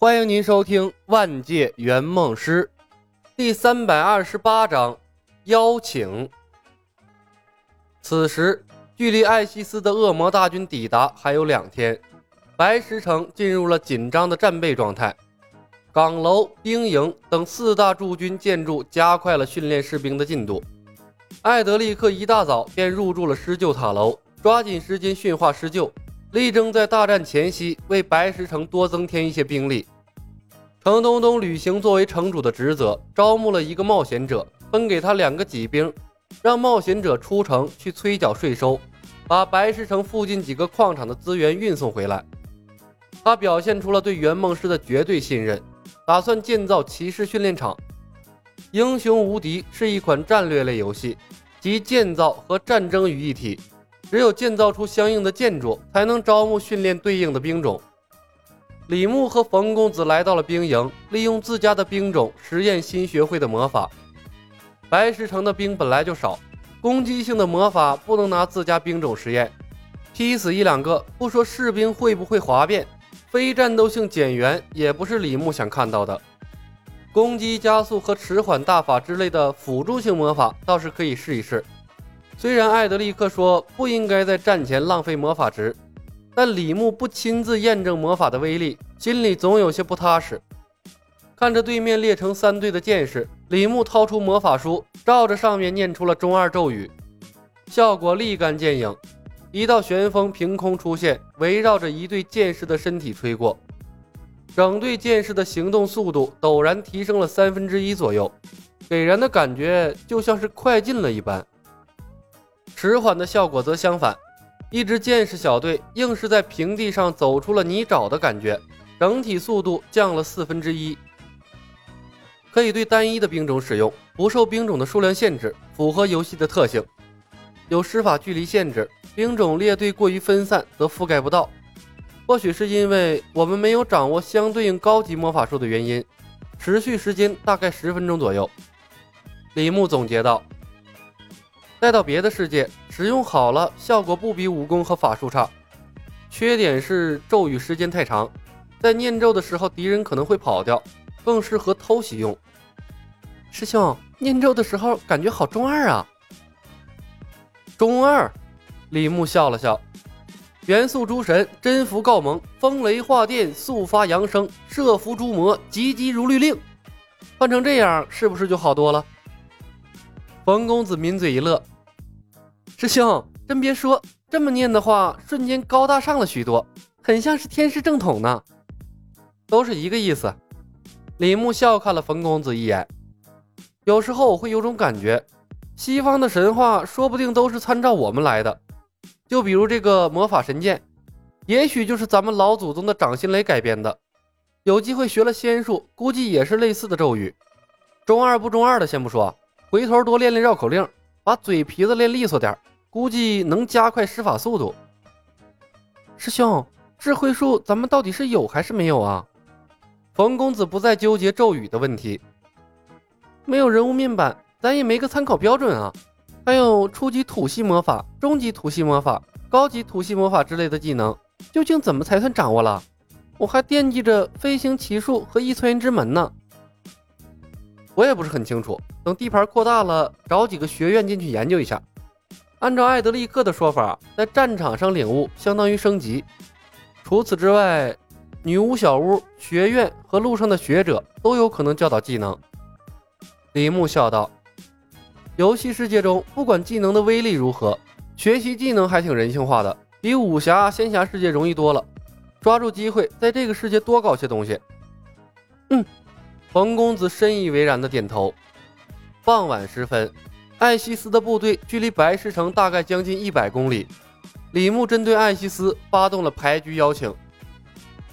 欢迎您收听《万界圆梦师》第三百二十八章邀请。此时，距离艾希斯的恶魔大军抵达还有两天，白石城进入了紧张的战备状态。岗楼、兵营等四大驻军建筑加快了训练士兵的进度。艾德利克一大早便入住了施救塔楼，抓紧时间驯化施救。力争在大战前夕为白石城多增添一些兵力。程东东履行作为城主的职责，招募了一个冒险者，分给他两个骑兵，让冒险者出城去催缴税收，把白石城附近几个矿场的资源运送回来。他表现出了对圆梦师的绝对信任，打算建造骑士训练场。英雄无敌是一款战略类游戏，集建造和战争于一体。只有建造出相应的建筑，才能招募训练对应的兵种。李牧和冯公子来到了兵营，利用自家的兵种实验新学会的魔法。白石城的兵本来就少，攻击性的魔法不能拿自家兵种实验，劈死一两个不说士兵会不会哗变，非战斗性减员也不是李牧想看到的。攻击加速和迟缓大法之类的辅助性魔法倒是可以试一试。虽然艾德利克说不应该在战前浪费魔法值，但李牧不亲自验证魔法的威力，心里总有些不踏实。看着对面列成三队的剑士，李牧掏出魔法书，照着上面念出了中二咒语，效果立竿见影。一道旋风凭空出现，围绕着一队剑士的身体吹过，整队剑士的行动速度陡然提升了三分之一左右，给人的感觉就像是快进了一般。迟缓的效果则相反，一支剑士小队硬是在平地上走出了泥沼的感觉，整体速度降了四分之一。可以对单一的兵种使用，不受兵种的数量限制，符合游戏的特性。有施法距离限制，兵种列队过于分散则覆盖不到。或许是因为我们没有掌握相对应高级魔法术的原因，持续时间大概十分钟左右。李牧总结道。带到别的世界使用好了，效果不比武功和法术差。缺点是咒语时间太长，在念咒的时候敌人可能会跑掉，更适合偷袭用。师兄，念咒的时候感觉好中二啊！中二，李牧笑了笑。元素诸神真符告蒙，风雷化电速发扬声，摄伏诸魔急急如律令。换成这样是不是就好多了？冯公子抿嘴一乐，师兄真别说，这么念的话，瞬间高大上了许多，很像是天师正统呢。都是一个意思。李牧笑看了冯公子一眼，有时候我会有种感觉，西方的神话说不定都是参照我们来的。就比如这个魔法神剑，也许就是咱们老祖宗的掌心雷改编的。有机会学了仙术，估计也是类似的咒语。中二不中二的先不说。回头多练练绕口令，把嘴皮子练利索点，估计能加快施法速度。师兄，智慧树咱们到底是有还是没有啊？冯公子不再纠结咒语的问题。没有人物面板，咱也没个参考标准啊。还有初级土系魔法、中级土系魔法、高级土系魔法之类的技能，究竟怎么才算掌握了？我还惦记着飞行奇术和异次元之门呢。我也不是很清楚，等地盘扩大了，找几个学院进去研究一下。按照艾德利克的说法，在战场上领悟相当于升级。除此之外，女巫小屋、学院和路上的学者都有可能教导技能。李牧笑道：“游戏世界中，不管技能的威力如何，学习技能还挺人性化的，比武侠、仙侠世界容易多了。抓住机会，在这个世界多搞些东西。”嗯。冯公子深以为然的点头。傍晚时分，艾希斯的部队距离白石城大概将近一百公里。李牧针对艾希斯发动了牌局邀请。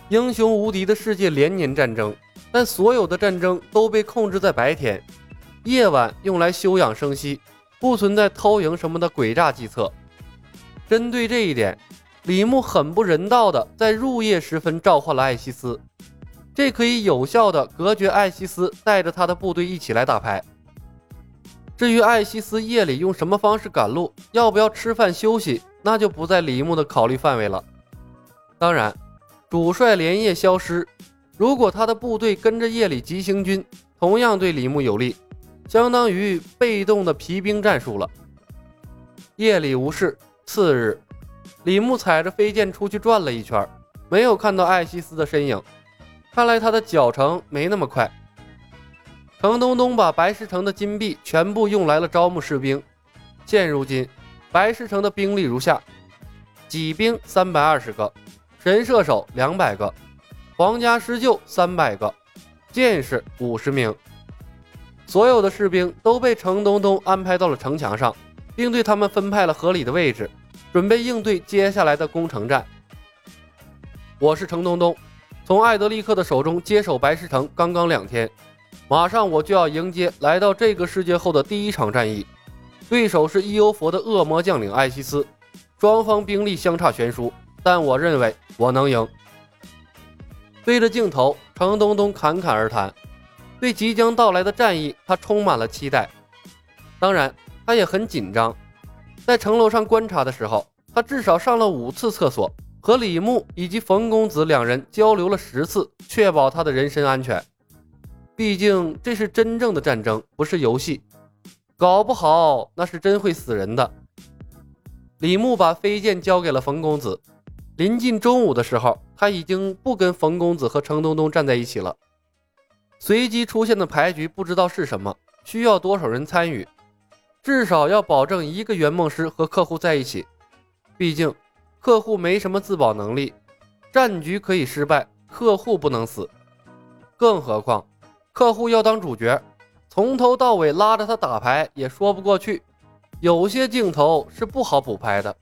英雄无敌的世界连年战争，但所有的战争都被控制在白天，夜晚用来休养生息，不存在偷营什么的诡诈计策。针对这一点，李牧很不人道的在入夜时分召唤了艾希斯。这可以有效的隔绝艾希斯带着他的部队一起来打牌。至于艾希斯夜里用什么方式赶路，要不要吃饭休息，那就不在李牧的考虑范围了。当然，主帅连夜消失，如果他的部队跟着夜里急行军，同样对李牧有利，相当于被动的皮兵战术了。夜里无事，次日，李牧踩着飞剑出去转了一圈，没有看到艾希斯的身影，看来他的脚程没那么快。程东东把白石城的金币全部用来了招募士兵，现如今白石城的兵力如下：戟兵三百二十个，神射手两百个。皇家施救三百个，剑士五十名，所有的士兵都被程东东安排到了城墙上，并对他们分派了合理的位置，准备应对接下来的攻城战。我是程东东，从艾德利克的手中接手白石城刚刚两天，马上我就要迎接来到这个世界后的第一场战役，对手是伊欧佛的恶魔将领艾希斯，双方兵力相差悬殊，但我认为我能赢。对着镜头，程东东侃侃而谈，对即将到来的战役，他充满了期待。当然，他也很紧张。在城楼上观察的时候，他至少上了五次厕所，和李牧以及冯公子两人交流了十次，确保他的人身安全。毕竟这是真正的战争，不是游戏，搞不好那是真会死人的。李牧把飞剑交给了冯公子。临近中午的时候，他已经不跟冯公子和程东东站在一起了。随机出现的牌局不知道是什么，需要多少人参与？至少要保证一个圆梦师和客户在一起。毕竟客户没什么自保能力，战局可以失败，客户不能死。更何况客户要当主角，从头到尾拉着他打牌也说不过去。有些镜头是不好补拍的。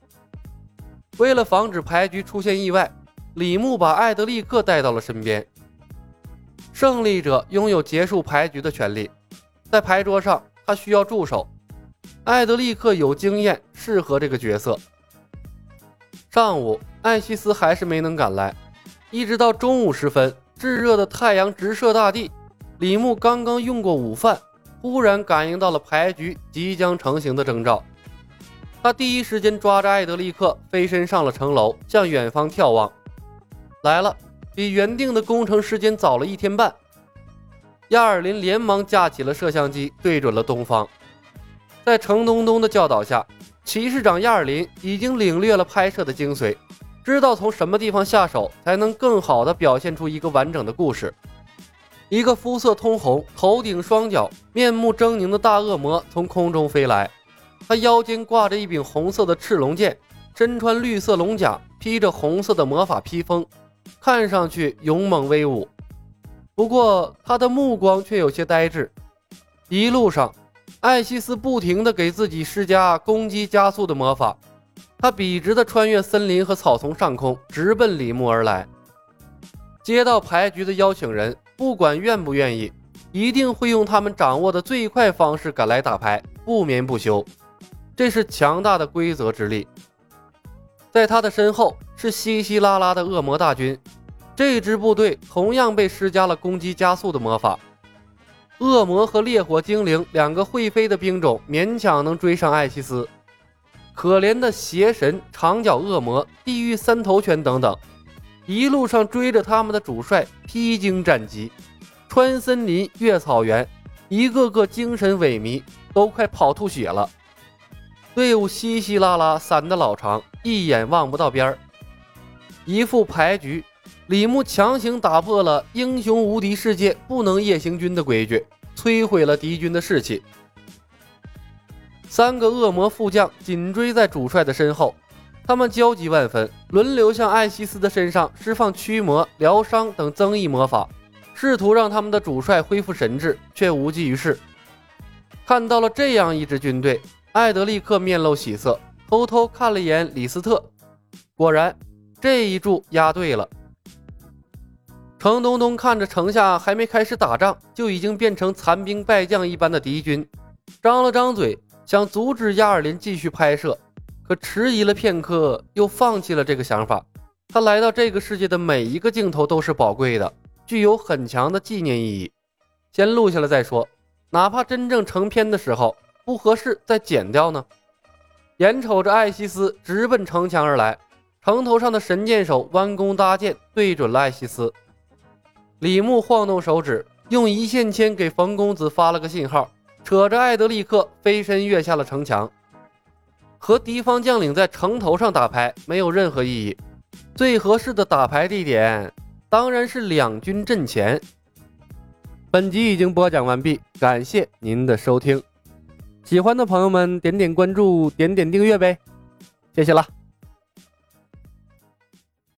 为了防止牌局出现意外，李牧把艾德利克带到了身边。胜利者拥有结束牌局的权利，在牌桌上他需要助手。艾德利克有经验，适合这个角色。上午，艾希斯还是没能赶来，一直到中午时分，炙热的太阳直射大地。李牧刚刚用过午饭，忽然感应到了牌局即将成型的征兆。他第一时间抓着艾德利克，飞身上了城楼，向远方眺望。来了，比原定的工程时间早了一天半。亚尔林连忙架起了摄像机，对准了东方。在程东东的教导下，骑士长亚尔林已经领略了拍摄的精髓，知道从什么地方下手才能更好的表现出一个完整的故事。一个肤色通红、头顶双脚、面目狰狞的大恶魔从空中飞来。他腰间挂着一柄红色的赤龙剑，身穿绿色龙甲，披着红色的魔法披风，看上去勇猛威武。不过他的目光却有些呆滞。一路上，艾希斯不停地给自己施加攻击加速的魔法。他笔直地穿越森林和草丛上空，直奔李牧而来。接到牌局的邀请人，不管愿不愿意，一定会用他们掌握的最快方式赶来打牌，不眠不休。这是强大的规则之力，在他的身后是稀稀拉拉的恶魔大军，这支部队同样被施加了攻击加速的魔法。恶魔和烈火精灵两个会飞的兵种勉强能追上艾希斯，可怜的邪神、长角恶魔、地狱三头犬等等，一路上追着他们的主帅披荆斩棘，穿森林越草原，一个个精神萎靡，都快跑吐血了。队伍稀稀拉拉，散得老长，一眼望不到边儿。一副牌局，李牧强行打破了英雄无敌世界不能夜行军的规矩，摧毁了敌军的士气。三个恶魔副将紧追在主帅的身后，他们焦急万分，轮流向艾希斯的身上释放驱魔、疗伤等增益魔法，试图让他们的主帅恢复神智，却无济于事。看到了这样一支军队。艾德立刻面露喜色，偷偷看了一眼李斯特，果然这一注押对了。程东东看着城下还没开始打仗，就已经变成残兵败将一般的敌军，张了张嘴想阻止亚尔林继续拍摄，可迟疑了片刻，又放弃了这个想法。他来到这个世界的每一个镜头都是宝贵的，具有很强的纪念意义，先录下来再说，哪怕真正成片的时候。不合适，再剪掉呢。眼瞅着艾希斯直奔城墙而来，城头上的神箭手弯弓搭箭，对准了艾希斯。李牧晃动手指，用一线牵给冯公子发了个信号，扯着艾德立刻飞身跃下了城墙。和敌方将领在城头上打牌没有任何意义，最合适的打牌地点当然是两军阵前。本集已经播讲完毕，感谢您的收听。喜欢的朋友们点点关注，点点订阅呗，谢谢了。